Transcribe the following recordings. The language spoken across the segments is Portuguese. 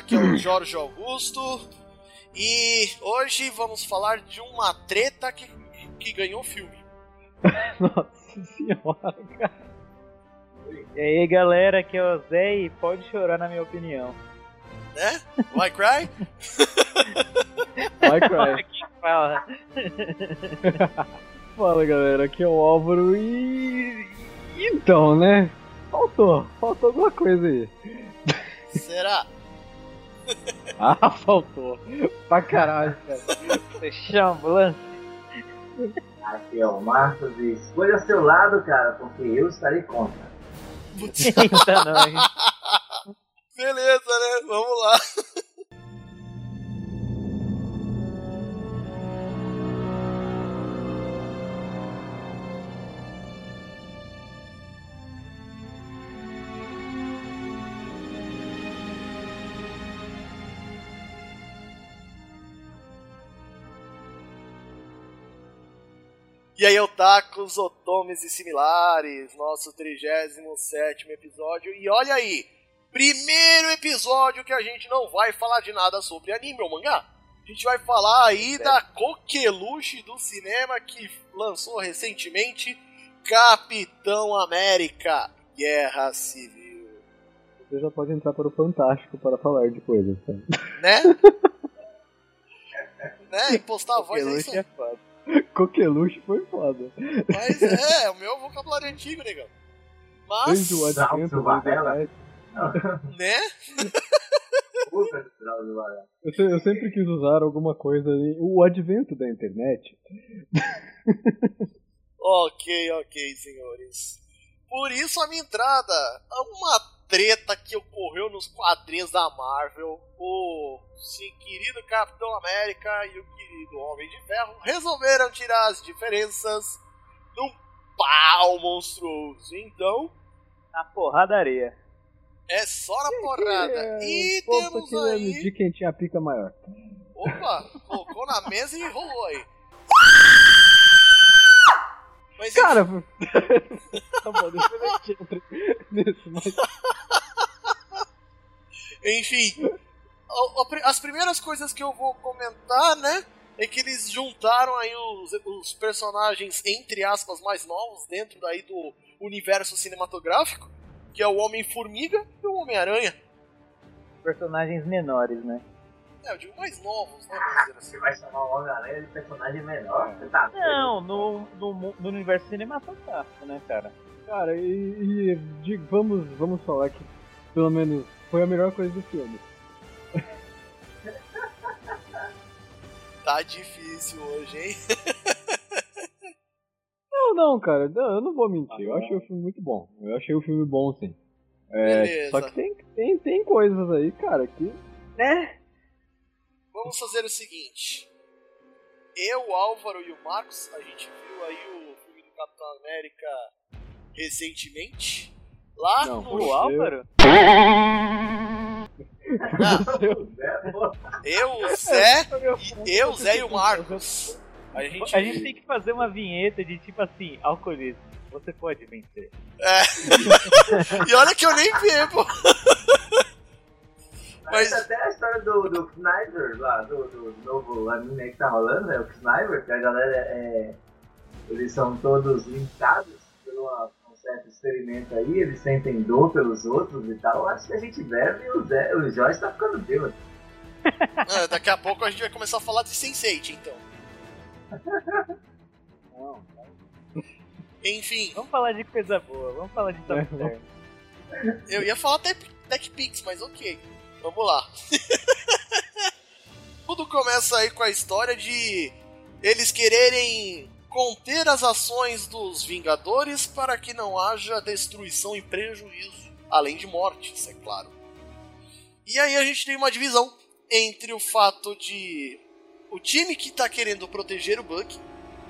Aqui é o Jorge Augusto. E hoje vamos falar de uma treta que, que ganhou o filme. Nossa senhora, cara. E aí, galera, aqui é o Zé e pode chorar na minha opinião. Né? Why cry? Vai cry. Fala. Fala galera, aqui é o Álvaro e. Então, né? Faltou, faltou alguma coisa aí. Será? Ah, faltou. Pra caralho, cara. Fechou a ambulância. Aqui é o Marcos e escolha seu lado, cara, porque eu estarei contra. Eita, nós. Beleza, né? Vamos lá. E aí, otakus, otomes e similares, nosso 37 episódio. E olha aí, primeiro episódio que a gente não vai falar de nada sobre anime ou mangá. A gente vai falar aí da coqueluche do cinema que lançou recentemente Capitão América Guerra Civil. Você já pode entrar para o Fantástico para falar de coisas, tá? Né? né? Impostar a voz é isso é aí. Coqueluche foi foda. Mas é, o meu vocabulário é antigo, negão. Desde o Mas, advento Varela. internet. né? Eu, eu sempre quis usar alguma coisa ali. O advento da internet. Ok, ok, senhores. Por isso a minha entrada a uma treta que ocorreu nos quadrinhos da Marvel. O sim, querido Capitão América e o querido Homem de Ferro resolveram tirar as diferenças num pau monstruoso. Então, Na porradaria. é só na porrada. É, E o povo tá temos aí. medir quem tinha a pica maior. Opa, colocou na mesa e rolou aí. Cara, tá bom, depois a gente entra nisso, mas. Enfim, as primeiras coisas que eu vou comentar, né? É que eles juntaram aí os, os personagens, entre aspas, mais novos dentro daí do universo cinematográfico, que é o Homem-Formiga e o Homem-Aranha. Personagens menores, né? É, eu digo mais novos, né? assim. Você vai chamar o Homem-Aranha de personagem menor? Você tá? Não, no, no, no universo cinematográfico, né, cara? Cara, e, e de- vamos, vamos falar que pelo menos foi a melhor coisa do filme. Tá difícil hoje, hein? Não, não, cara, não, eu não vou mentir. Eu achei o filme muito bom. Eu achei o filme bom, sim. É, Beleza. só que tem, tem, tem coisas aí, cara, que. Né? Vamos fazer o seguinte. Eu, o Álvaro e o Marcos, a gente viu aí o filme do Capitão América recentemente. Lá Não, no O Álvaro? Pô? Eu, o Zé, e eu, o Zé e o Marcos. A gente, A gente tem que fazer uma vinheta de tipo assim, alcoolismo. Você pode vencer. É. e olha que eu nem bebo. Mas- Mas até a história do, do Sniper lá, do, do novo anime aí que tá rolando, né? O Sniper, que a galera é. Eles são todos limitados por uma- um certo experimento aí, eles sentem dor pelos outros e tal. Acho que a gente bebe e o, Zé, o Jorge tá ficando bêbado. Ah, daqui a pouco a gente vai começar a falar de Sense8, então. Não, Enfim, Vamos falar de coisa boa, vamos falar de Top É, eu ia falar até TechPix, mas ok. Vamos lá. Tudo começa aí com a história de eles quererem conter as ações dos Vingadores para que não haja destruição e prejuízo, além de mortes, é claro. E aí a gente tem uma divisão entre o fato de o time que tá querendo proteger o Buck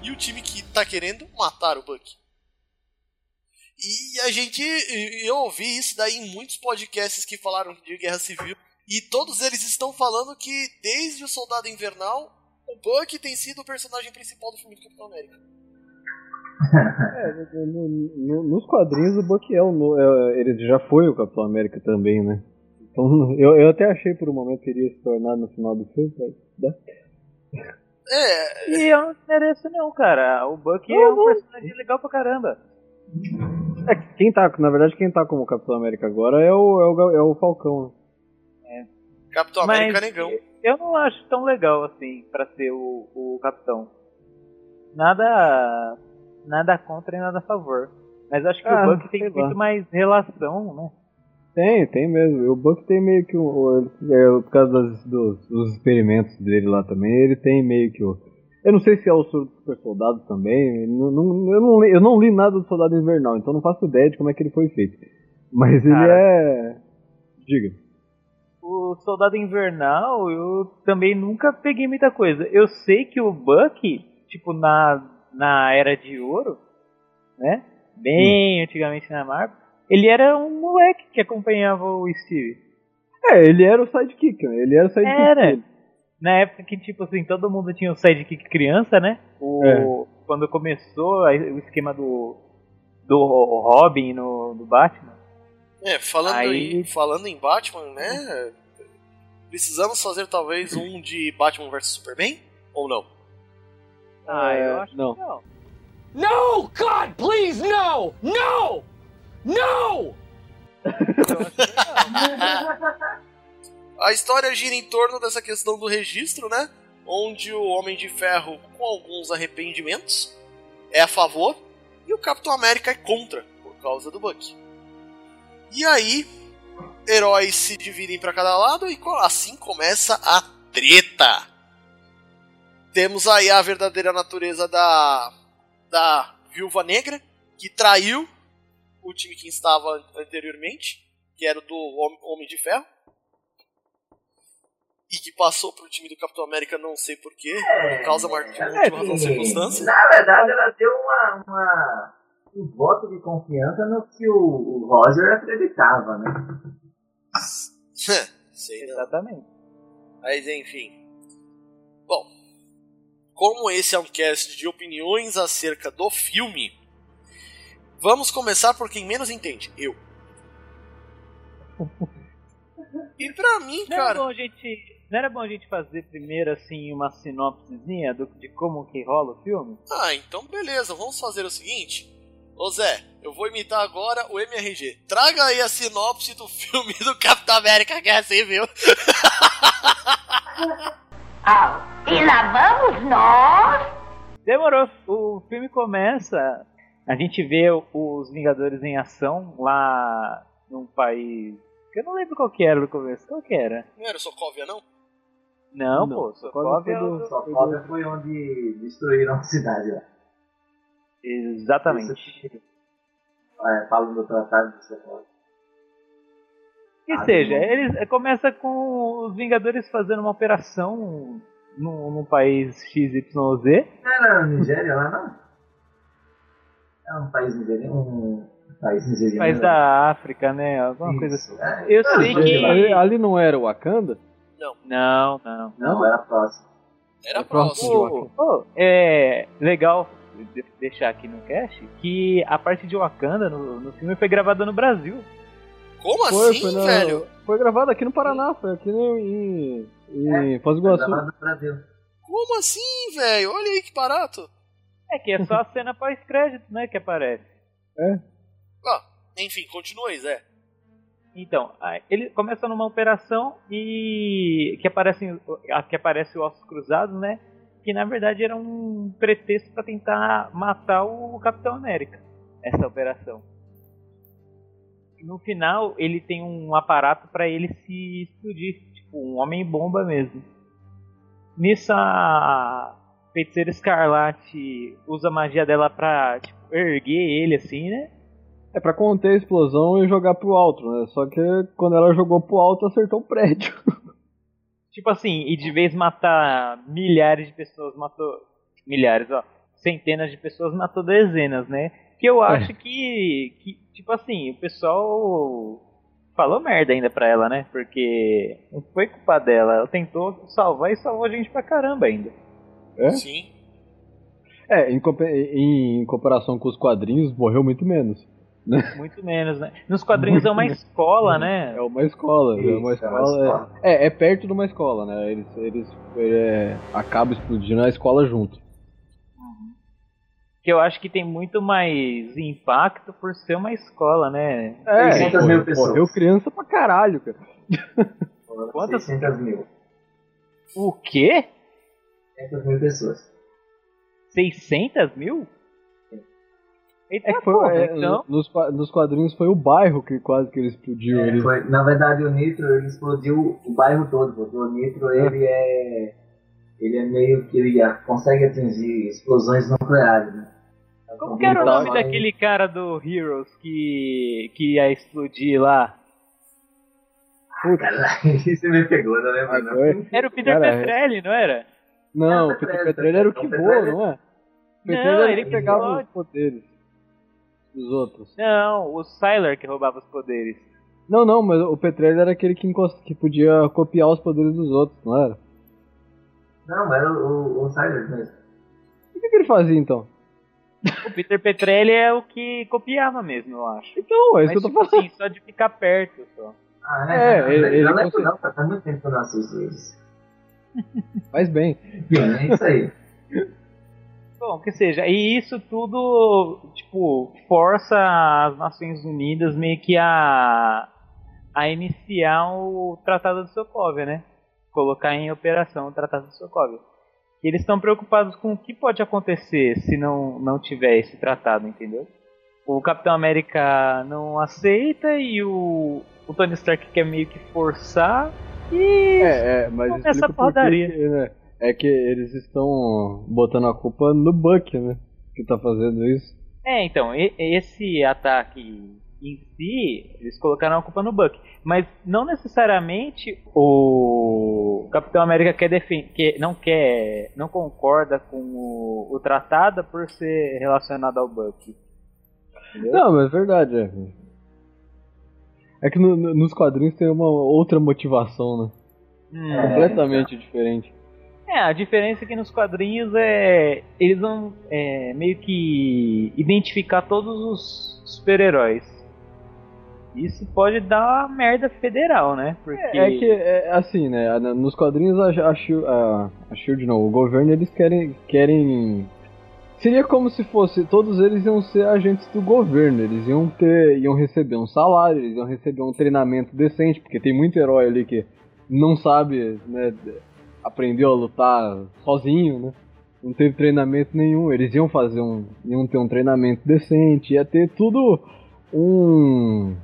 e o time que tá querendo matar o Buck. E a gente. Eu ouvi isso daí em muitos podcasts que falaram de guerra civil. E todos eles estão falando que desde o Soldado Invernal, o Buck tem sido o personagem principal do filme do Capitão América. É, no- no- nos quadrinhos o Buck é o. no- é, ele já foi o Capitão América também, né? Então, eu, eu até achei por um momento que iria se tornar no final do filme, mas. Né? É, E eu não mereço não, cara. O Buck é um personagem legal pra caramba. É, que quem tá, na verdade, quem tá como Capitão América agora é o, é o, é o Falcão. né? Capitão Mas América Negão. eu não acho tão legal assim pra ser o, o capitão. Nada nada contra e nada a favor. Mas acho que Ah, o Buck tem lá. muito mais relação, né? Tem, tem mesmo. O Buck tem meio que o. o- é, por causa das- dos, dos experimentos dele lá também, ele tem meio que o. Eu não sei se é o super soldado também. não- não- eu, não, li- eu não li nada do Soldado Invernal, então não faço ideia de como é que ele foi feito. Mas ele Cara. é. Diga. O Soldado Invernal, eu também nunca peguei muita coisa. Eu sei que o Buck, tipo, na, na Era de Ouro, né? Bem antigamente na Marvel, ele era um moleque que acompanhava o Steve. É, ele era o sidekick, né? Ele era o sidekick Era. dele. Na época que, tipo assim, todo mundo tinha o sidekick criança, né? O, É. Quando começou o esquema do, do Robin no, do Batman. É, falando, Aí- em, falando em Batman, né? Precisamos fazer talvez um de Batman vs Superman? Ou não? Ah, É, eu acho não. que não. No! God, please, no! No! No! Eu acho que não. A história gira em torno dessa questão do registro, né? Onde o Homem de Ferro, com alguns arrependimentos, é a favor e o Capitão América é contra, por causa do Buck. E aí, heróis se dividem para cada lado e assim começa a treta. Temos aí a verdadeira natureza da da Viúva Negra, que traiu o time que estava anteriormente, que era do Hom- Homem de Ferro e que passou pro time do Capitão América, não sei porquê, por causa mar- de uma circunstância. Na verdade, ela deu uma, uma- um voto de confiança no que o, o Roger acreditava, né? sei não. Exatamente. Mas enfim. Bom, como esse é um cast de opiniões acerca do filme, vamos começar por quem menos entende, eu. E pra mim, Não cara, bom a gente, não era bom a gente fazer primeiro assim uma sinopsezinha do, de como que rola o filme? ah, então beleza, vamos fazer o seguinte. Ô Zé, eu vou imitar agora o MRG. Traga aí a sinopse do filme do Capitão América, que é assim, viu? Ah, e lá vamos nós? Demorou. O filme começa, a gente vê os Vingadores em ação lá num país que eu não lembro qual que era no começo. Qual que era? Não era Sokovia, não? Não, Não, pô, Sokovia é do- Sokovia foi onde destruíram a cidade lá. Exatamente. É, falando do tratado de Sokovia. Que Ah, seja, não. eles eh, começa com os Vingadores fazendo uma operação num, num país XYZ. Não era Nigéria lá, não? É um país nigeriano. Um país nigeriano. País da África, né? Alguma coisa assim. Isso, é. Eu sei que- lá. Ali, ali não era o Wakanda? Não, não. Não, era próximo. Era É próximo. Pô, pô, é legal de- deixar aqui no cast que a parte de Wakanda no, no filme foi gravada no Brasil. Como Foi, assim, foi, na- velho? foi gravado aqui no Paraná, foi aqui no, em, em Foz do Iguaçu. no Brasil. Como assim, velho? Olha aí que barato. É que é só a cena pós-crédito, né, que aparece. Ah, enfim, continua aí, Zé. Então, ele começa numa operação e que aparece, que aparece Ossos Cruzados, né? Que na verdade era um pretexto para tentar matar o Capitão América. Essa operação. No final ele tem um aparato para ele se explodir, tipo um homem bomba mesmo. Nisso a feiticeira Escarlate usa a magia dela pra tipo, erguer ele assim, né? É pra conter a explosão e jogar pro alto, né? Só que quando ela jogou pro alto, acertou o prédio. Tipo assim, e de vez matar milhares de pessoas, matou. Milhares, ó. Centenas de pessoas, matou dezenas, né? Que eu acho que, que. Tipo assim, o pessoal falou merda ainda pra ela, né? Porque não foi culpa dela. Ela tentou salvar e salvou a gente pra caramba ainda. É? Sim. É, em, em- em comparação com os quadrinhos, morreu muito menos. Muito menos, né? Nos quadrinhos é uma escola, né? É uma escola, é uma Isso, é uma escola. escola. É, é perto de uma escola, né? Eles, eles é, acabam explodindo a escola junto. Que eu acho que tem muito mais impacto por ser uma escola, né? É, 600 pô, mil pessoas. Morreu criança pra caralho, cara. Quantas? 600 mil. O quê? 600 mil pessoas. 600 mil? Eita, É que foi, porra, é, então. nos, nos quadrinhos foi o bairro que quase que ele explodiu. É, ele, foi- na verdade, o Nitro ele explodiu o bairro todo, porque o Nitro ele é. Ele é meio que ele consegue atingir explosões nucleares, né? Como que era o nome Então, daquele cara do Heroes que, que ia explodir lá? Caralho, isso me pegou, não lembro não. Era o Peter é- Petrelli, não era? Não, É, o Peter Petrelli, era o que voa, não é? Petrelli Não, era ele pegava os poderes dos outros. Não, o Sylar que roubava os poderes. Não, não, mas o Petrelli era aquele que, encost... que podia copiar os poderes dos outros, não era? Não, era o, o, mesmo. O que, que ele fazia então? O Peter Petrelli é o que copiava mesmo, eu acho. Então, é Mas isso que eu tô tipo falando. assim, só de ficar perto só. Ah, É, é, ele- ele, ele não lembro consegue- não, faz muito tempo que eu não assisto eles. Faz bem. É isso aí. Bom, que seja, e isso tudo, tipo, força as Nações Unidas meio que a, a iniciar o Tratado de Sokovia, né? Colocar em operação o Tratado de Sokovia. E eles estão preocupados com o que pode acontecer se não, não tiver esse tratado, entendeu? O Capitão América não aceita e o, o Tony Stark quer meio que forçar e É, é, mas explica nessa por porradaria. que, né? É que eles estão botando a culpa no Buck, né? Que tá fazendo isso. É, então, esse ataque em si, eles colocaram a culpa no Buck. Mas não necessariamente o Capitão América quer defender, não quer, não concorda com o, o tratado por ser relacionado ao Buck. Entendeu? Não, mas é verdade, é. É que no- no- nos quadrinhos tem uma outra motivação, né? Hum. Completamente diferente. É, a diferença é que nos quadrinhos é. Eles vão é, meio que identificar todos os super-heróis. Isso pode dar uma merda federal, né? Porque. É que, é, assim, né? Nos quadrinhos a, a, a Shield não, o governo eles querem. querem. Seria como se fosse. Todos eles iam ser agentes do governo. Eles iam ter. iam receber um salário, eles iam receber um treinamento decente, porque tem muito herói ali que não sabe, né? Aprendeu a lutar sozinho, né? Não teve treinamento nenhum. Eles iam fazer um. iam ter um treinamento decente, ia ter tudo um.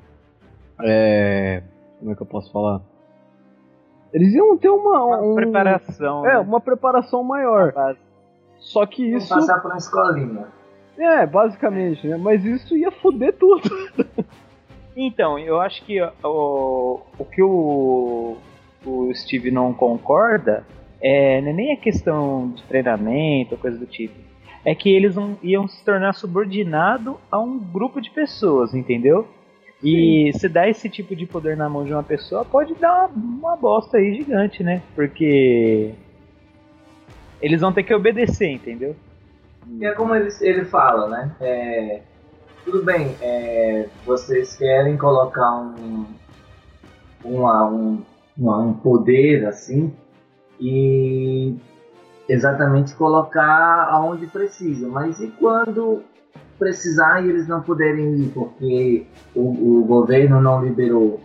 É. Como é que eu posso falar? Eles iam ter uma. uma um- preparação. É, né? uma preparação maior. Só que isso. passar por uma escolinha. É, basicamente, né? Mas isso ia foder tudo. Então, eu acho que o, o que o, o Steve não concorda é não é nem a questão de treinamento ou coisa do tipo. É que eles não- iam se tornar subordinado a um grupo de pessoas, entendeu? E se dá esse tipo de poder na mão de uma pessoa, pode dar uma, uma bosta aí gigante, né? Porque eles vão ter que obedecer, entendeu? E é como ele, ele fala, né? É, tudo bem, é, vocês querem colocar um, uma- um, uma- um poder assim e exatamente colocar aonde precisa, mas e quando precisar e eles não puderem ir porque o, o governo não liberou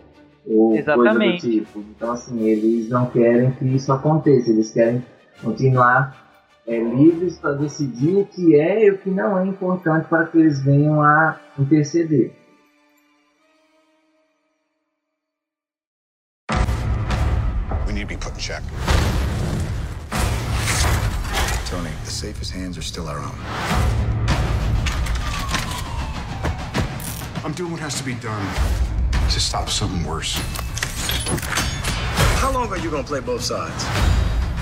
ou Exatamente. coisa do tipo. Então assim, eles não querem que isso aconteça, eles querem continuar é, livres para decidir o que é e o que não é importante para que eles venham a interceder. We need to be put in check. Tony, the safest hands are still our own. I'm doing what has to be done to stop something worse. How long are you gonna play both sides?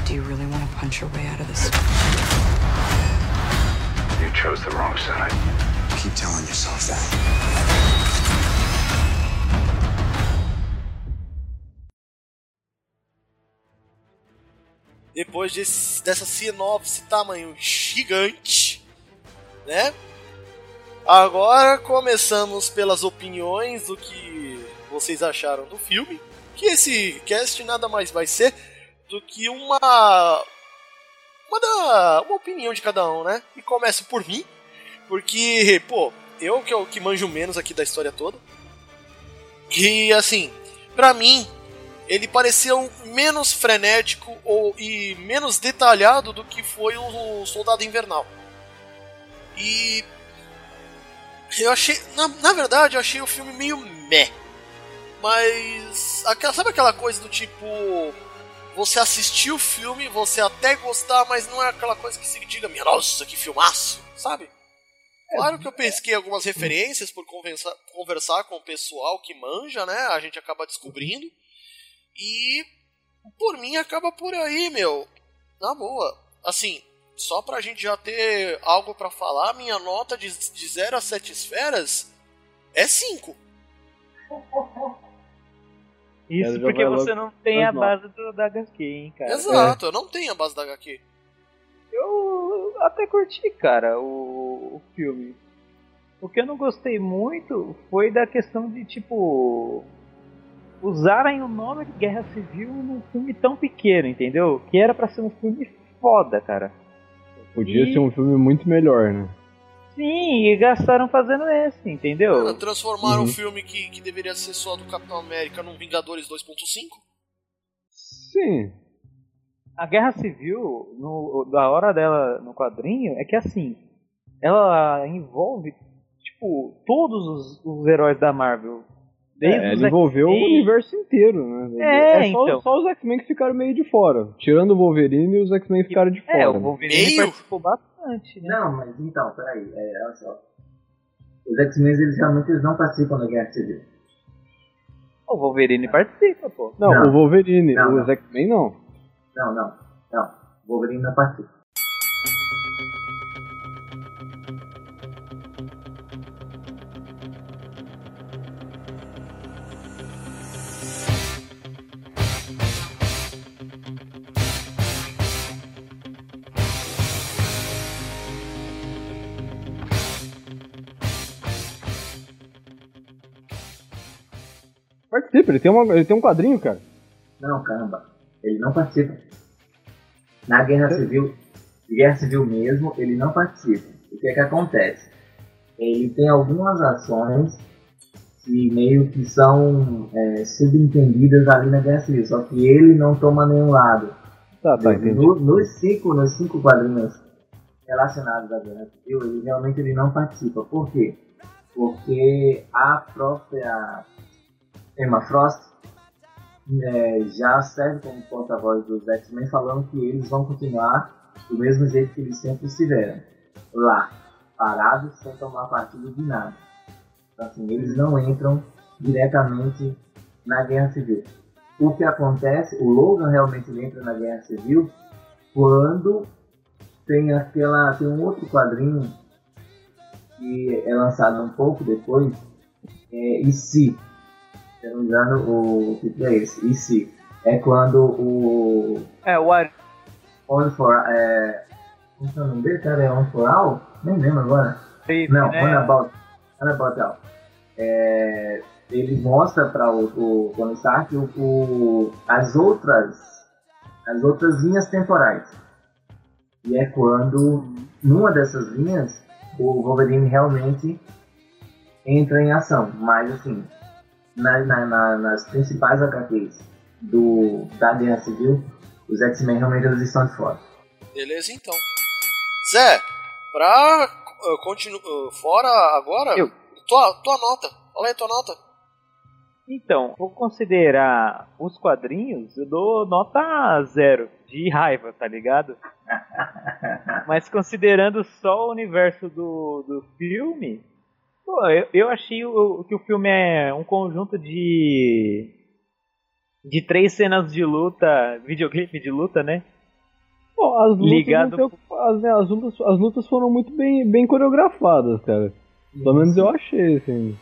Do you really want to punch your way out of this? You chose the wrong side. Keep telling yourself that. Depois desse- dessa sinopse tamanho gigante, né? Agora começamos pelas opiniões do que vocês acharam do filme. Que esse cast nada mais vai ser do que uma. Uma, da, uma opinião de cada um, né? E começo por mim, porque, pô, eu que, eu que manjo menos aqui da história toda. E assim, pra mim, ele pareceu menos frenético ou, e menos detalhado do que foi o Soldado Invernal. E eu achei, na, na verdade, eu achei o filme meio meh. Mas aquela, sabe aquela coisa do tipo você assistiu o filme, você até gostar, mas não é aquela coisa que se diga, minha nossa, que filmaço, sabe? Claro que eu pesquei algumas referências por conversar, conversar com o pessoal que manja, né? A gente acaba descobrindo. E por mim acaba por aí, meu. Na boa. Assim, só pra gente já ter algo para falar, minha nota de, de 0 a 7 esferas é 5. Isso porque você não tem a base do, da HQ, hein, cara. Exato, é. eu não tenho a base da HQ. Eu até curti, cara, o, o filme. O que eu não gostei muito foi da questão de, tipo, usarem o nome de Guerra Civil num filme tão pequeno, entendeu? Que era para ser um filme foda, cara. Podia e... ser um filme muito melhor, né? Sim, e gastaram fazendo esse, entendeu? transformaram uhum. um filme que, que deveria ser só do Capitão América num Vingadores 2.5? Sim. A Guerra Civil, no, da hora dela no quadrinho, é que assim, ela envolve, tipo, todos os, os heróis da Marvel. Desde é, ela envolveu o universo inteiro, né? É, é só, então. só os X-Men que ficaram meio de fora. Tirando o Wolverine, os X-Men ficaram de fora. É, o Wolverine meio? participou bastante, né? Não, mas então, peraí, é, olha só. Os X-Men, eles realmente eles não participam da Guerra Civil. O Wolverine participa, pô. Não, não o Wolverine, não, os X-Men não. Não, não, não. O Wolverine não participa. Participa, ele tem, uma, ele tem um quadrinho, cara. Não, caramba. Ele não participa. Na Guerra Civil, Guerra Civil mesmo, ele não participa. O que é que acontece? Ele tem algumas ações que meio que são é, subentendidas ali na Guerra Civil, só que ele não toma nenhum lado. Tá, tá, no, nos, cinco, nos cinco quadrinhos relacionados à Guerra Civil, ele realmente ele não participa. Por quê? Porque a própria Emma Frost é, já serve como porta-voz dos X-Men, falando que eles vão continuar do mesmo jeito que eles sempre estiveram, lá, parados, sem tomar partido de nada. Então, assim, eles não entram diretamente na Guerra Civil. O que acontece, o Logan realmente entra na Guerra Civil quando tem aquela tem um outro quadrinho que é lançado um pouco depois, é, e se se eu não me engano, o título é esse. E se? É quando o. É, o Ar. On for. É... Como é o nome dele, cara? É On for All? Nem lembro agora. Sim, não, né? On About. On About All. É... Ele mostra para o, o Tony Stark o, o, as outras as outras linhas temporais. E é quando, numa dessas linhas, o Wolverine realmente entra em ação. Mas, assim, na, na, na, nas principais HQs do, da Guerra Civil, os X-Men realmente eles estão de fora. Beleza, então. Zé, pra uh, continuar uh, fora agora, Eu. tua, tua nota. Olha aí tua nota. Então, vou considerar os quadrinhos, eu dou nota zero, de raiva, tá ligado? Mas considerando só o universo do, do filme, Pô, eu, eu achei o, que o filme é um conjunto de. de três cenas de luta, videoclipe de luta, né? Pô, as lutas, Ligado... as, né, as, lutas, as lutas foram muito bem, bem coreografadas, cara. Pelo menos eu achei, assim.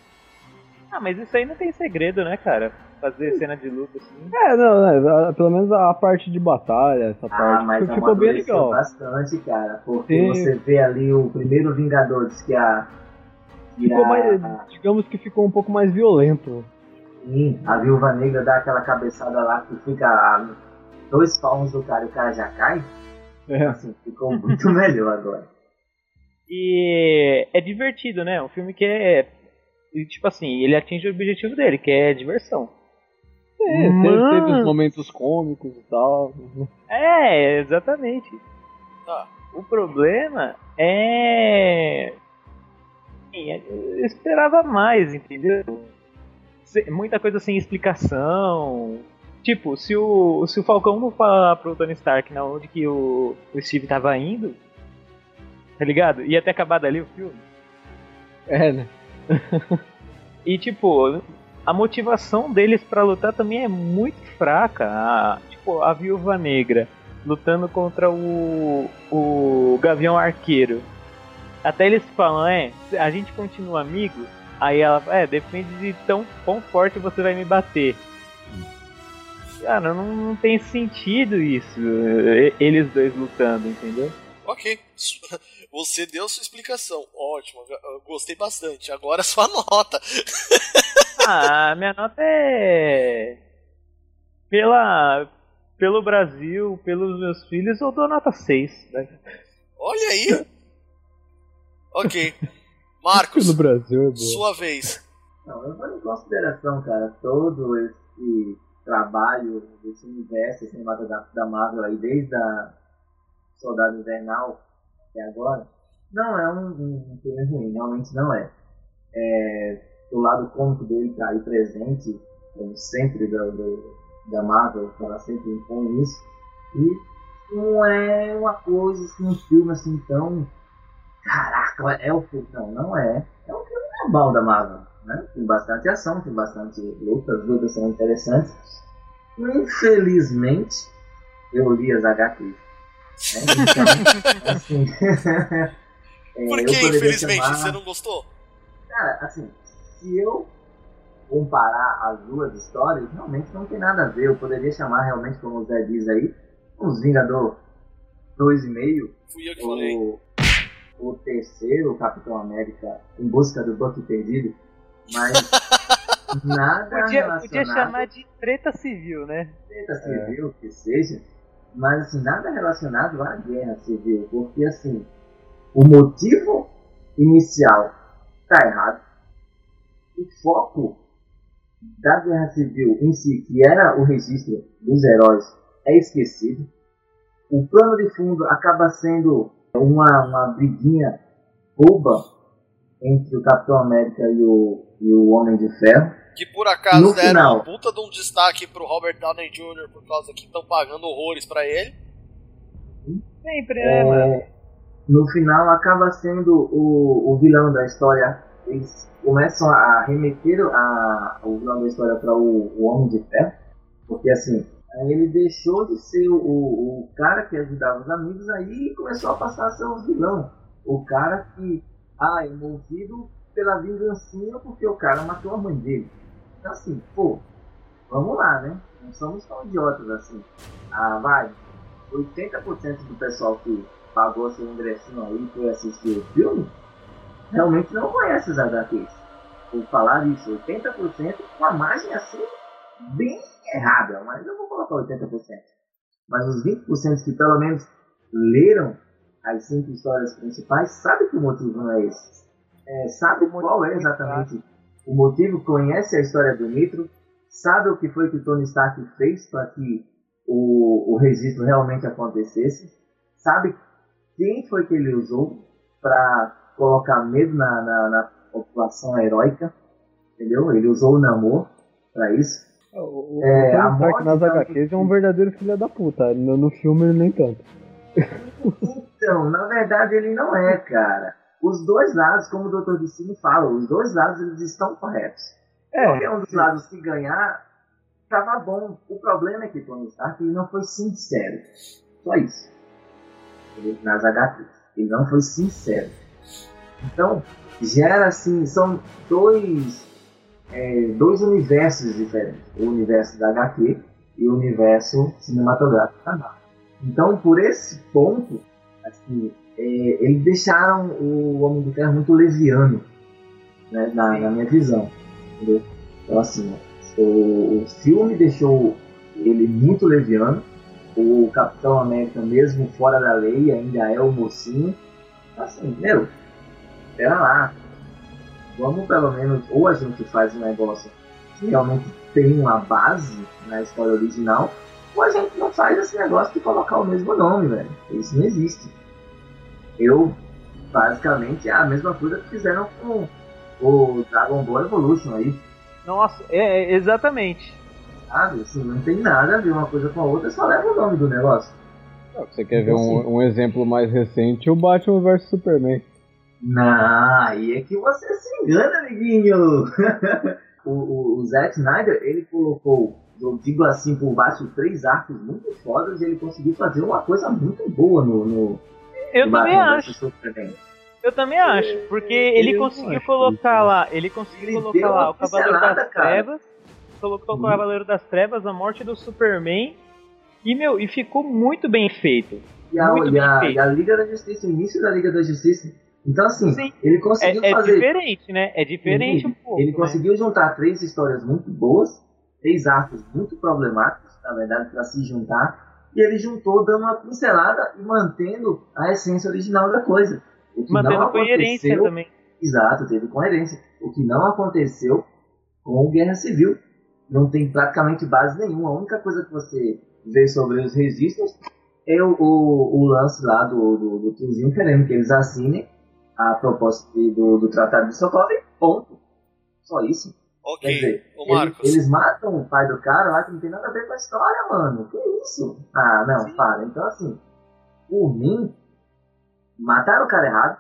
Ah, mas isso aí não tem segredo, né, cara? Fazer cena de luta assim. É, não, né, pelo menos a parte de batalha, essa ah, parte mas ficou bem legal. bastante, cara. Porque Sim. você vê ali o primeiro Vingadores que a E Ficou a- mais, digamos que ficou um pouco mais violento. Sim, a viúva negra dá aquela cabeçada lá que fica a dois palmos do cara e o cara já cai. É. Assim, ficou muito melhor agora. E é divertido, né? Um filme que é. e, Tipo assim, ele atinge o objetivo dele, que é diversão. É, teve, Mas- teve os momentos cômicos e tal. É, exatamente. Tá. O problema é. Sim, Eu esperava mais, entendeu? Muita coisa sem explicação. Tipo, se o, se o Falcão não falar pro Tony Stark na onde que o, o Steve tava indo, tá ligado? Ia ter acabado ali o filme. É, né? E tipo, a motivação deles pra lutar também é muito fraca. A, tipo, a Viúva Negra lutando contra o, o Gavião Arqueiro. Até eles falam, é, a gente continua amigo. Aí ela, é, depende de tão quão forte você vai me bater. Cara, não, não tem sentido isso, eles dois lutando, entendeu? Ok. Você deu sua explicação. Ótimo. Gostei bastante. Agora sua nota. Ah, minha nota é. Pela. Pelo Brasil, pelos meus filhos, eu dou nota 6. Né? Olha aí. Ok. Marcos, No Brasil é sua vez. Não, levando em consideração, cara, todo esse trabalho desse universo cinematográfico da Marvel aí, desde a Soldado Invernal até agora, não é um, um, um filme ruim, realmente não é. é. O lado cômico dele tá aí presente, como sempre, do, do- da Marvel, ela sempre impõe isso. E não é uma coisa assim, um filme assim tão. Caraca, é o filme. Não, não é. É um filme normal da Marvel. Né? Tem bastante ação, tem bastante luta, as lutas são interessantes. Infelizmente, eu li as HQs. Né? Então, assim. é, Por que, infelizmente, chamar- você não gostou? Cara, assim, se eu comparar as duas histórias, realmente não tem nada a ver. Eu poderia chamar realmente, como o Zé diz aí, uns Vingador 2,5 Fui eu que falei. O, terceiro Capitão América em busca do Buck perdido, mas nada Podia, relacionado podia chamar de treta civil, né? treta civil que seja, mas assim, nada relacionado à guerra civil, porque assim, o motivo inicial está errado, o foco da guerra civil em si, que era o registro dos heróis, é esquecido. O plano de fundo acaba sendo uma, uma briguinha boba entre o Capitão América e o, e o Homem de Ferro. Que por acaso No deram final. uma puta de um destaque pro Robert Downey Jr. por causa que estão pagando horrores pra ele. Sempre, né, mano? É, no final acaba sendo o, o vilão da história. Eles começam a remeter a, o vilão da história para o, o Homem de Ferro, porque assim, ele deixou de ser o, o, cara que ajudava os amigos aí e começou a passar a ser o vilão. O cara que, ah, é movido pela vingancinha porque o cara matou a mãe dele. Então assim, pô, vamos lá, né? Não somos tão idiotas assim. Ah, vai, 80% do pessoal que pagou seu ingressinho aí e foi assistir o filme, realmente não conhece os HQs. Vou falar isso, 80% com a margem assim, bem errada, mas eu vou colocar 80%. Mas os 20% que pelo menos leram as cinco histórias principais, sabe que o motivo não é esse. É, sabe qual é exatamente o motivo, conhece a história do Nitro, sabe o que foi que o Tony Stark fez para que o, o registro realmente acontecesse, sabe quem foi que ele usou para colocar medo na, na, na população heróica, entendeu? Ele usou o Namor para isso. O, o É, Tony Stark morte nas HQs é um verdadeiro filho da puta. No, no filme ele nem tanto. Então, na verdade ele não é, cara. Os dois lados, como o Dr. Destino fala, os dois lados eles estão corretos. É, Qualquer um dos lados que ganhar, tava bom. O problema é que Tony Stark ele não foi sincero. Só isso. Ele, nas HQs. Ele não foi sincero. Então, gera assim, são dois, é, dois universos diferentes. O universo da HQ e o universo cinematográfico da Marvel. Então, por esse ponto, assim, é, eles deixaram o Homem de Ferro muito leviano. né, na, na minha visão. Entendeu? Então assim, o, o filme deixou ele muito leviano. O Capitão América, mesmo fora da lei, ainda é o mocinho. Assim, meu, pera lá. Vamos pelo menos, ou a gente faz um negócio que realmente tem uma base na história original, ou a gente não faz esse negócio de colocar o mesmo nome, velho. Isso não existe. Eu, basicamente, é a mesma coisa que fizeram com o Dragon Ball Evolution aí. Nossa, é, é, exatamente. Sabe? Assim, não tem nada a ver uma coisa com a outra, só leva o nome do negócio. Você quer ver um, um exemplo mais recente? O Batman vs Superman. Não, aí é que você se engana, amiguinho. o, o, o Zack Snyder, ele colocou, eu digo assim, por baixo, três arcos muito fodas e ele conseguiu fazer uma coisa muito boa no. no eu no também Batman acho. Eu também acho, porque ele conseguiu colocar isso. lá, ele conseguiu Ele colocar lá o Cavaleiro das cara. Trevas, colocou o Cavaleiro das Trevas, a morte do Superman, e meu, e ficou muito bem feito. E a, Muito e, bem a, feito. e a Liga da Justiça, o início da Liga da Justiça. Então, assim, Sim. ele É, conseguiu é fazer. diferente, né? É diferente um pouco. Ele né? conseguiu juntar três histórias muito boas, três arcos muito problemáticos, na verdade, para se juntar, e ele juntou dando uma pincelada e mantendo a essência original da coisa. O que Mantendo não coerência também. Exato, teve coerência. O que não aconteceu com o Guerra Civil. Não tem praticamente base nenhuma. A única coisa que você vê sobre os registros é o, o, o lance lá do, do, do tiozinho querendo que eles assinem a proposta de- do, do Tratado de Sokovia. Ponto. Só isso. Ok. Quer dizer, Ô eles, Marcos, eles matam o pai do cara lá que não tem nada a ver com a história, mano. Que isso? Ah, não, para. Então, assim, por mim, mataram o cara errado,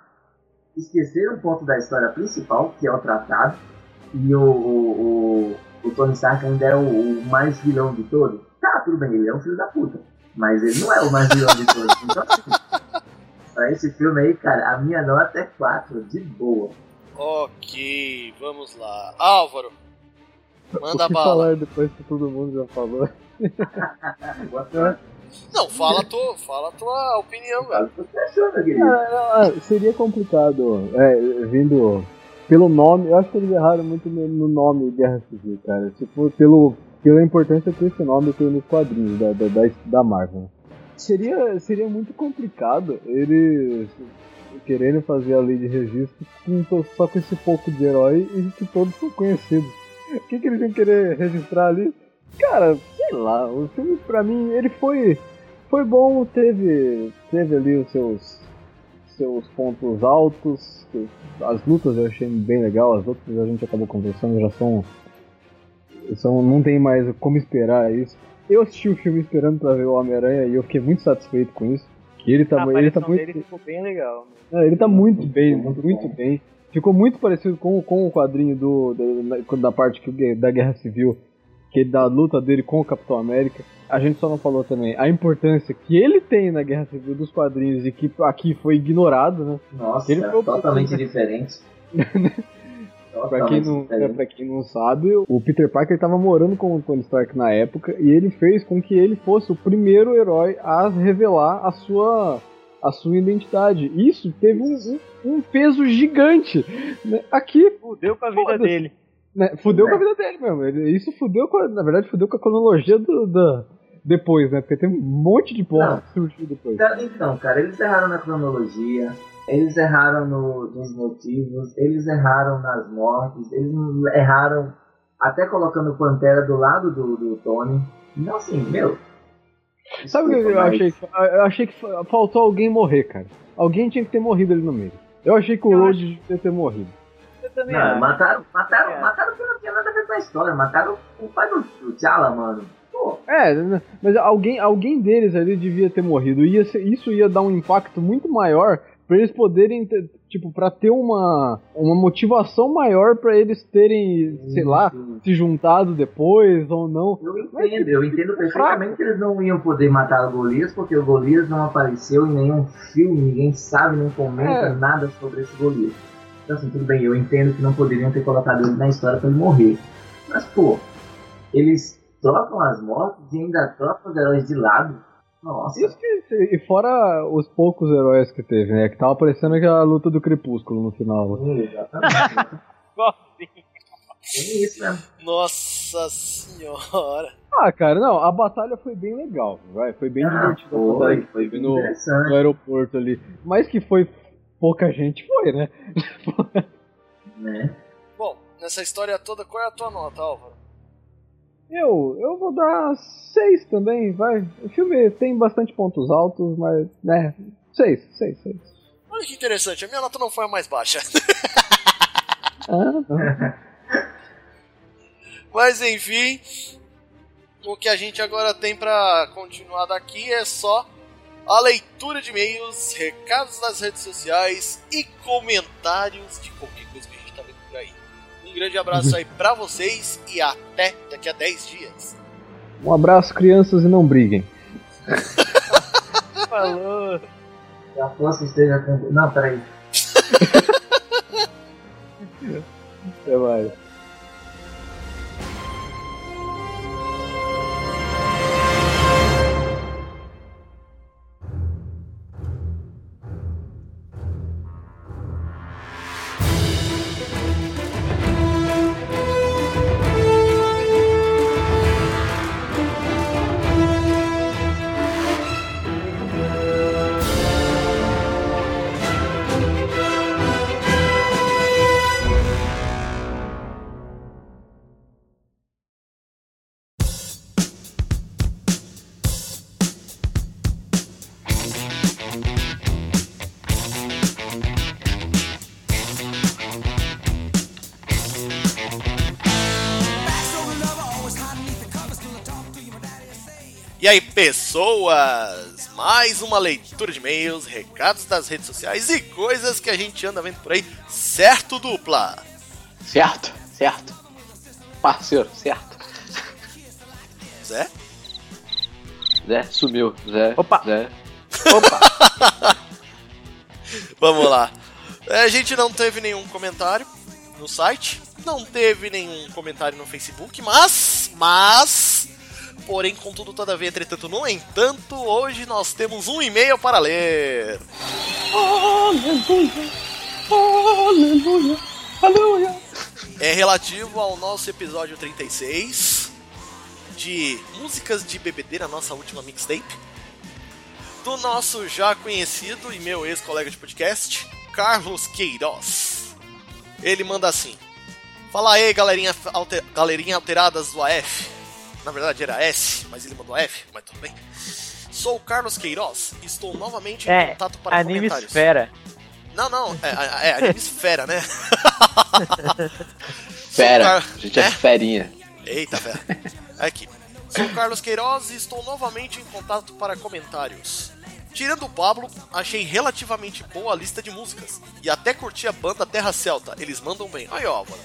esqueceram um ponto da história principal, que é o tratado, e o, o, o, o Tony Stark ainda é o, o mais vilão de todos. Tá, tudo bem, ele é um filho da puta, mas ele não é o mais vilão de todos. Então, assim, pra esse filme aí, cara, a minha nota é 4, de boa. ok, vamos lá. Álvaro, manda o que bala. falar depois que todo mundo já falou? Não, fala a tua, fala a tua opinião, velho. Ah, ah, seria complicado, é, vindo pelo nome, eu acho que eles erraram muito no, no nome Guerra Civil, cara. For pelo, pela importância que esse nome tem nos quadrinhos da, da, da Marvel. Seria, seria muito complicado eles querendo fazer a lei de registro com só com esse pouco de herói e que todos são conhecidos. O que, que eles iam querer registrar ali? Cara, sei lá, o filme pra mim, ele foi foi bom, teve teve ali os seus seus pontos altos, as lutas eu achei bem legal, as lutas a gente acabou conversando já são são não tem mais como esperar isso. Eu assisti o filme esperando pra ver o Homem-Aranha e eu fiquei muito satisfeito com isso. Que ele tá, a ele tá muito dele ficou bem legal. né? é, ele tá muito bem, muito, bem. Ficou muito parecido com, com o quadrinho do, da, da parte que, da Guerra Civil, que da luta dele com o Capitão América. A gente só não falou também a importância que ele tem na Guerra Civil dos quadrinhos e que aqui foi ignorado, né? Nossa, Ele foi totalmente diferente. Pra quem, não, é, diferente. pra quem não sabe, o Peter Parker tava morando com o Tony Stark na época e ele fez com que ele fosse o primeiro herói a revelar a sua, a sua identidade. Isso teve um, um- um peso gigante. né? Aqui, Fudeu com a vida dele. né, fudeu É. com a vida dele mesmo. Ele- isso fudeu com a, na verdade, fudeu com a cronologia do, da- depois, né? Porque tem um monte de porra que surgiu depois. Então, Então, cara, eles erraram na cronologia, eles erraram no- nos motivos, eles erraram nas mortes, eles erraram até colocando o Pantera do lado do, do Tony. Então, assim, meu. Sabe o que eu mas- achei? Eu achei que fa- faltou alguém morrer, cara. Alguém tinha que ter morrido ali no meio. Eu achei que o Rhodes devia ter morrido. Não, acho. mataram, mataram, É. mataram que não tinha nada a ver com a história, mataram o pai do, do T'Challa, mano. Pô, É, né, mas alguém, alguém deles ali devia ter morrido. Ia ser- isso ia dar um impacto muito maior pra eles poderem, ter, tipo, pra ter uma, uma motivação maior pra eles terem, sei lá, se juntado depois ou não. Eu Mas, entendo, eu entendo tipo, perfeitamente que eles não iam poder matar o Golias, porque o Golias não apareceu em nenhum filme, ninguém sabe, nem comenta É. nada sobre esse Golias. Então assim, tudo bem, eu entendo que não poderiam ter colocado ele na história pra ele morrer. Mas, pô, eles trocam as mortes e ainda trocam os heróis de lado. Nossa, Isso que, e fora os poucos heróis que teve, né? Que tava parecendo aquela luta do Crepúsculo no final. exatamente. Tem isso mesmo. Nossa senhora. Ah, cara, não, a batalha foi bem legal, vai, foi bem Ah, divertida foi, foi bem no, no aeroporto ali. Mas que foi pouca gente, foi, né? Né? Bom, nessa história toda, qual é a tua nota, Álvaro? Eu, eu vou dar seis também, vai. O filme tem bastante pontos altos, mas, né, seis, seis, seis. Olha que interessante, a minha nota não foi a mais baixa. Ah. Mas enfim, o que a gente agora tem pra continuar daqui é só a leitura de e-mails, recados nas redes sociais e comentários de qualquer coisa que a gente tá vendo por aí. Um grande abraço aí pra vocês e até daqui a 10 dias. Um abraço, crianças, e não briguem. Falou. Que a força esteja com. Não, peraí. Até mais. Pessoas! Mais uma leitura de e-mails, recados das redes sociais e coisas que a gente anda vendo por aí, certo, dupla? Certo, certo. Parceiro, certo. Zé? Zé sumiu. Zé. Opa. Zé. Vamos lá. É, A gente não teve nenhum comentário no site, não teve nenhum comentário no Facebook, mas, mas, porém, contudo, todavia, entretanto, no entanto, hoje nós temos um e-mail para ler. É relativo ao nosso episódio 36 de músicas de bebedeira, nossa última mixtape. Do nosso já conhecido e meu ex-colega de podcast, Carlos Queiroz. Ele manda assim: Fala aí, galerinha, alter, galerinha alteradas do AF. Na verdade era S, mas ele mandou F, mas tudo bem. Sou o Carlos Queiroz e estou novamente em É, contato para anime comentários. esfera. Não, não, é, é anime esfera, né? Fera. Sou A gente é, É? ferinha. Eita, fera. Aqui. Sou o Carlos Queiroz e estou novamente em contato para comentários. Tirando o Pablo, achei relativamente boa a lista de músicas. E até curti a banda Terra Celta. Eles mandam bem. Aí, ó, mano.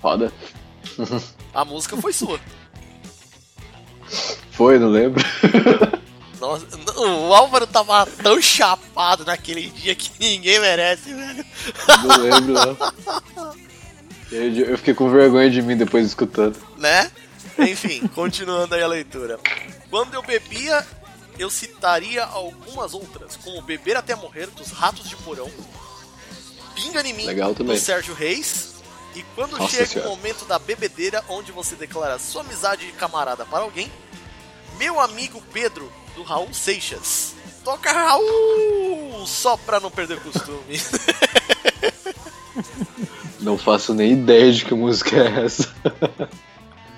Foda. A música foi sua. Foi, não lembro. Nossa, o Álvaro tava tão chapado naquele dia que ninguém merece, velho. Não lembro, não. Eu, fiquei com vergonha de mim depois escutando. né? Enfim, continuando aí a leitura. Quando eu bebia, eu citaria algumas outras, como Beber Até Morrer, dos Ratos de Porão, Pinga em Mim, Legal também. do Sérgio Reis, e quando Nossa chega Senhora. o momento da bebedeira, onde você declara sua amizade de camarada para alguém, meu amigo Pedro, do Raul Seixas. Toca Raul! Só pra não perder o costume. Não faço nem ideia de que música é essa.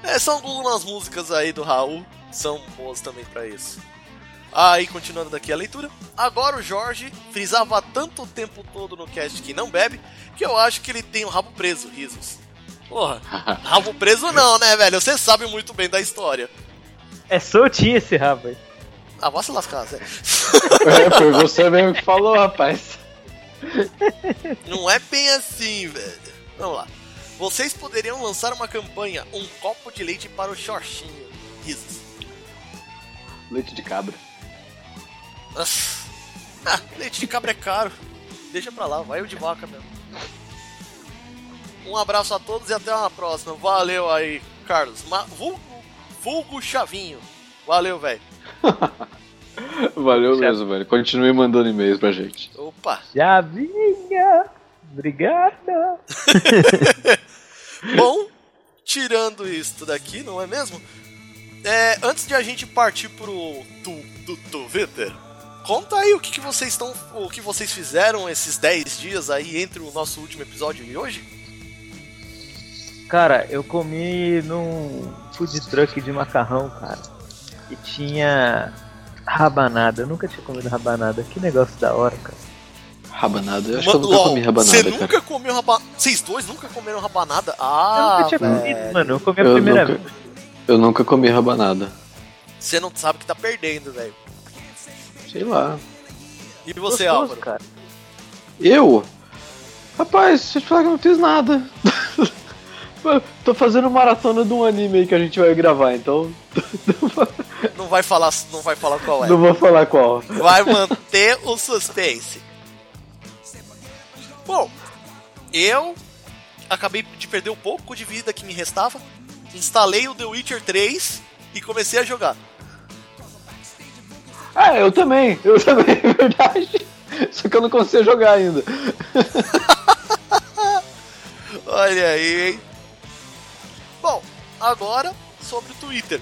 É, são algumas músicas aí do Raul, são boas também pra isso. Aí, continuando daqui a leitura. Agora o Jorge frisava tanto o tempo todo no cast que não bebe, que eu acho que ele tem o rabo preso, risos. Porra, rabo preso não, né, velho? Você sabe muito bem da história. É soltinho esse rapaz. Ah, vai se lascar, Zé. É, foi você mesmo que falou, rapaz. Não é bem assim, velho. Vamos lá. Vocês poderiam lançar uma campanha, um copo de leite para o Xorxinho. Risos. Leite de cabra. Nossa. Ah, leite de cabra é caro. Deixa pra lá, vai o de vaca mesmo. Um abraço a todos e até uma próxima. Valeu aí, Carlos. Ma vulgo, vulgo Chavinho. Valeu, velho. Valeu mesmo, velho. Continue mandando e-mails pra gente. Opa. Chavinha! Obrigada. Bom, tirando isto daqui, não é mesmo? É, antes de a gente partir pro tu, do Twitter, conta aí o que, que vocês estão. O que vocês fizeram esses 10 dias aí entre o nosso último episódio e hoje? Cara, eu comi num food truck de macarrão, cara. E tinha rabanada. Eu nunca tinha comido rabanada. Que negócio da hora, cara. Rabanada? Eu acho Mano, que eu nunca ó, comi rabanada, Você cara. nunca comeu rabanada? Vocês dois nunca comeram rabanada? eu Ah, nunca tinha velho. comido, mano. Eu comi a Eu primeira nunca, vez. eu nunca comi rabanada. Você não sabe que tá perdendo, velho. Sei lá. E você, Gostoso, Álvaro? cara. Eu? Rapaz, deixa eu te falar que eu não fiz nada. Tô fazendo maratona de um anime aí que a gente vai gravar, então Não vai falar, não vai falar qual é. não vou falar qual. Vai manter o suspense. Bom, eu acabei de perder o pouco de vida que me restava. Instalei o The Witcher 3 e comecei a jogar. Ah, eu também, eu também, é verdade. Só que eu não consigo jogar ainda. Olha aí, hein? Bom, agora sobre o Twitter.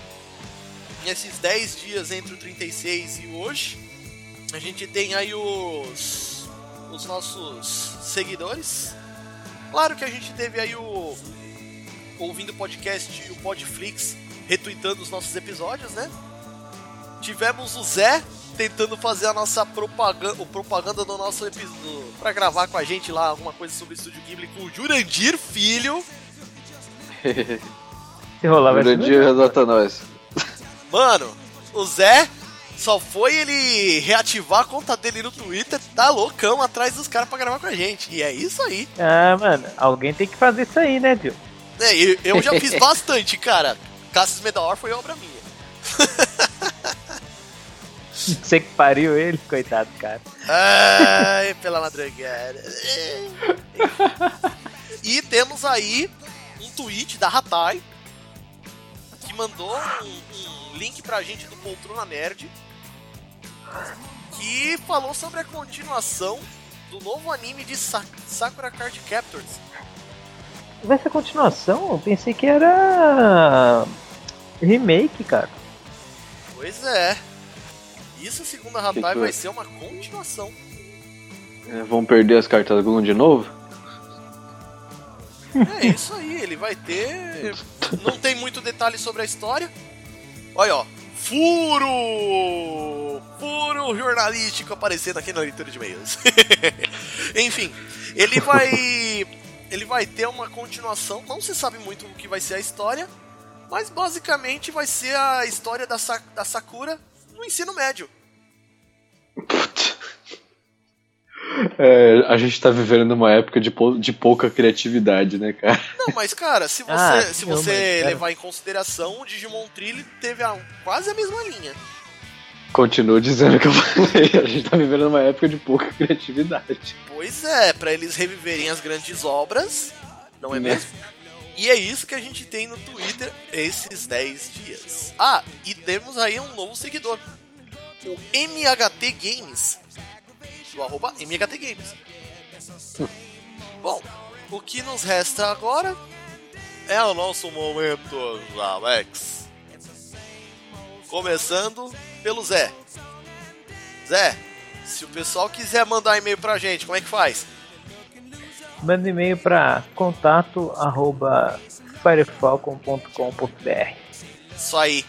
Nesses 10 dias entre o 36 e hoje, a gente tem aí os, os nossos seguidores. Claro que a gente teve aí o ouvindo o podcast e o Podflix retweetando os nossos episódios, né? Tivemos o Zé tentando fazer a nossa propaganda, o propaganda do nosso episódio para gravar com a gente lá alguma coisa sobre o Estúdio Ghibli com o Jurandir Filho. Se rolar vai dia resota nós. Mano, o Zé só foi ele reativar a conta dele no Twitter, tá loucão atrás dos caras pra gravar com a gente. E é isso aí. Ah, mano, alguém tem que fazer isso aí, né, tio? É, eu, eu já fiz bastante, cara. Cassius Medaor foi obra minha. Você que pariu ele, coitado, cara. Ai, pela madrugada. E temos aí um tweet da Hatai que mandou um, um link pra gente do Poltrona Nerd que falou sobre a continuação do novo anime de Sa- Sakura Card Captors. Vai ser continuação? Eu pensei que era. remake, cara. Pois é. Isso, segundo a Hatai, vai ser uma continuação. É, vão perder as cartas Gun de novo? É isso aí, ele vai ter. Não tem muito detalhe sobre a história. Olha, ó. Furo! Furo jornalístico aparecendo aqui na leitura de e-mails. Enfim, ele vai. Ele vai ter uma continuação. Não se sabe muito o que vai ser a história. Mas basicamente vai ser a história da, Sa- da Sakura no ensino médio. É, a gente tá vivendo numa época de, pou- de pouca criatividade, né, cara? Não, mas cara, se você, Ah, se não, você mas, cara. levar em consideração, o Digimon Trill teve a- quase a mesma linha. Continuo dizendo que eu falei, a gente tá vivendo numa época de pouca criatividade. Pois é, pra eles reviverem as grandes obras, não é Né? mesmo? E é isso que a gente tem no Twitter esses 10 dias. Ah, e temos aí um novo seguidor. O MHT Games. Do arroba MHT Games. Bom, o que nos resta agora é o nosso momento Alex. Começando pelo Zé. Zé, se o pessoal quiser mandar e-mail pra gente, como é que faz? Manda e-mail pra contato arroba firefalcon.com.br Isso aí.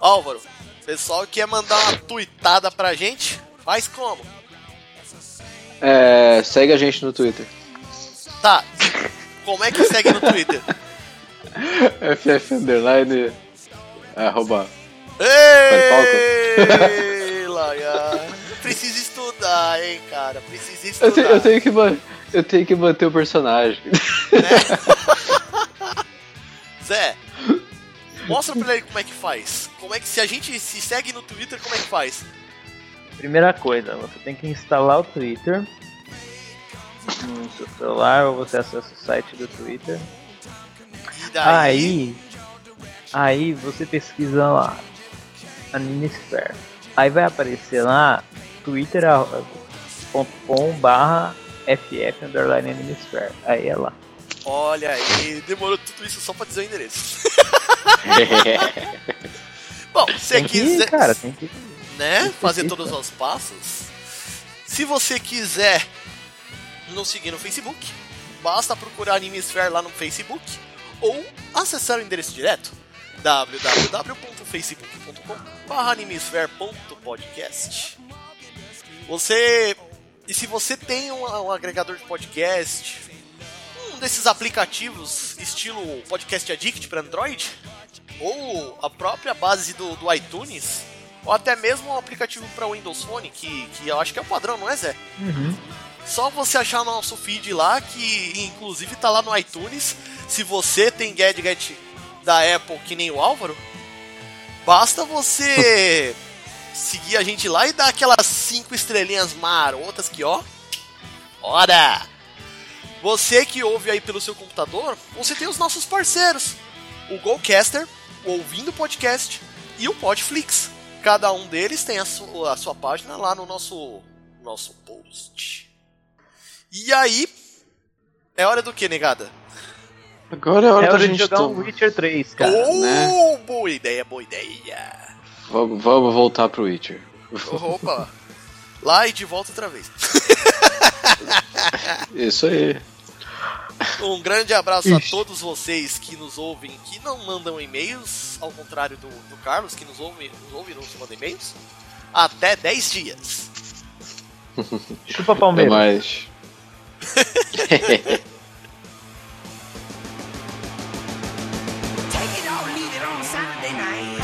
Álvaro, pessoal que quer mandar uma tuitada pra gente, faz como? É, segue a gente no Twitter. Tá. Como é que segue no Twitter? FF underline arroba. Ei, Laia. Precisa estudar, hein, cara. Precisa Eu, estudar. te- eu tenho que eu tenho que manter o personagem. Zé, mostra pra ele como é que faz. Como é que se a gente se segue no Twitter, como é que faz? Primeira coisa, você tem que instalar o Twitter no seu celular ou você acessa o site do Twitter. E daí, Aí, aí você pesquisa lá, Animesphere. Aí vai aparecer lá twitter.com barra FF Underline Animesphere. Aí é lá. Olha aí, demorou tudo isso só pra dizer o endereço. Bom, se você Tem que ir, quiser. cara, tem que né? Tem que Fazer ir, todos cara. os passos. Se você quiser nos seguir no Facebook, basta procurar Animesphere lá no Facebook ou acessar o endereço direto www.facebook.com animesphere.podcast. Você e se você tem um, um agregador de podcast, um desses aplicativos estilo Podcast Addict para Android, ou a própria base do, do iTunes, ou até mesmo um aplicativo para Windows Phone, que, que eu acho que é o padrão, não é, Zé? Só você achar nosso feed lá, que inclusive tá lá no iTunes. Se você tem gadget da Apple que nem o Álvaro, basta você seguir a gente lá e dar aquelas cinco estrelinhas marotas que ó. Ora! Você que ouve aí pelo seu computador, você tem os nossos parceiros. O Golcaster, o Ouvindo Podcast e o Podflix. Cada um deles tem a sua, a sua página lá no nosso, nosso post. E aí, é hora do que, negada? Agora é hora É da hora de gente jogar um Witcher 3, cara. oh, né? boa ideia, boa ideia. Vamos, vamos voltar pro Witcher. Opa, lá e de volta outra vez. Isso aí. Um grande abraço a Ixi. todos vocês que nos ouvem, que não mandam e-mails, ao contrário do, do Carlos, que nos ouve, nos ouve e não nos manda e-mails. Até 10 dias. Chupa Palmeiras. mais. Take it or leave it on Saturday night.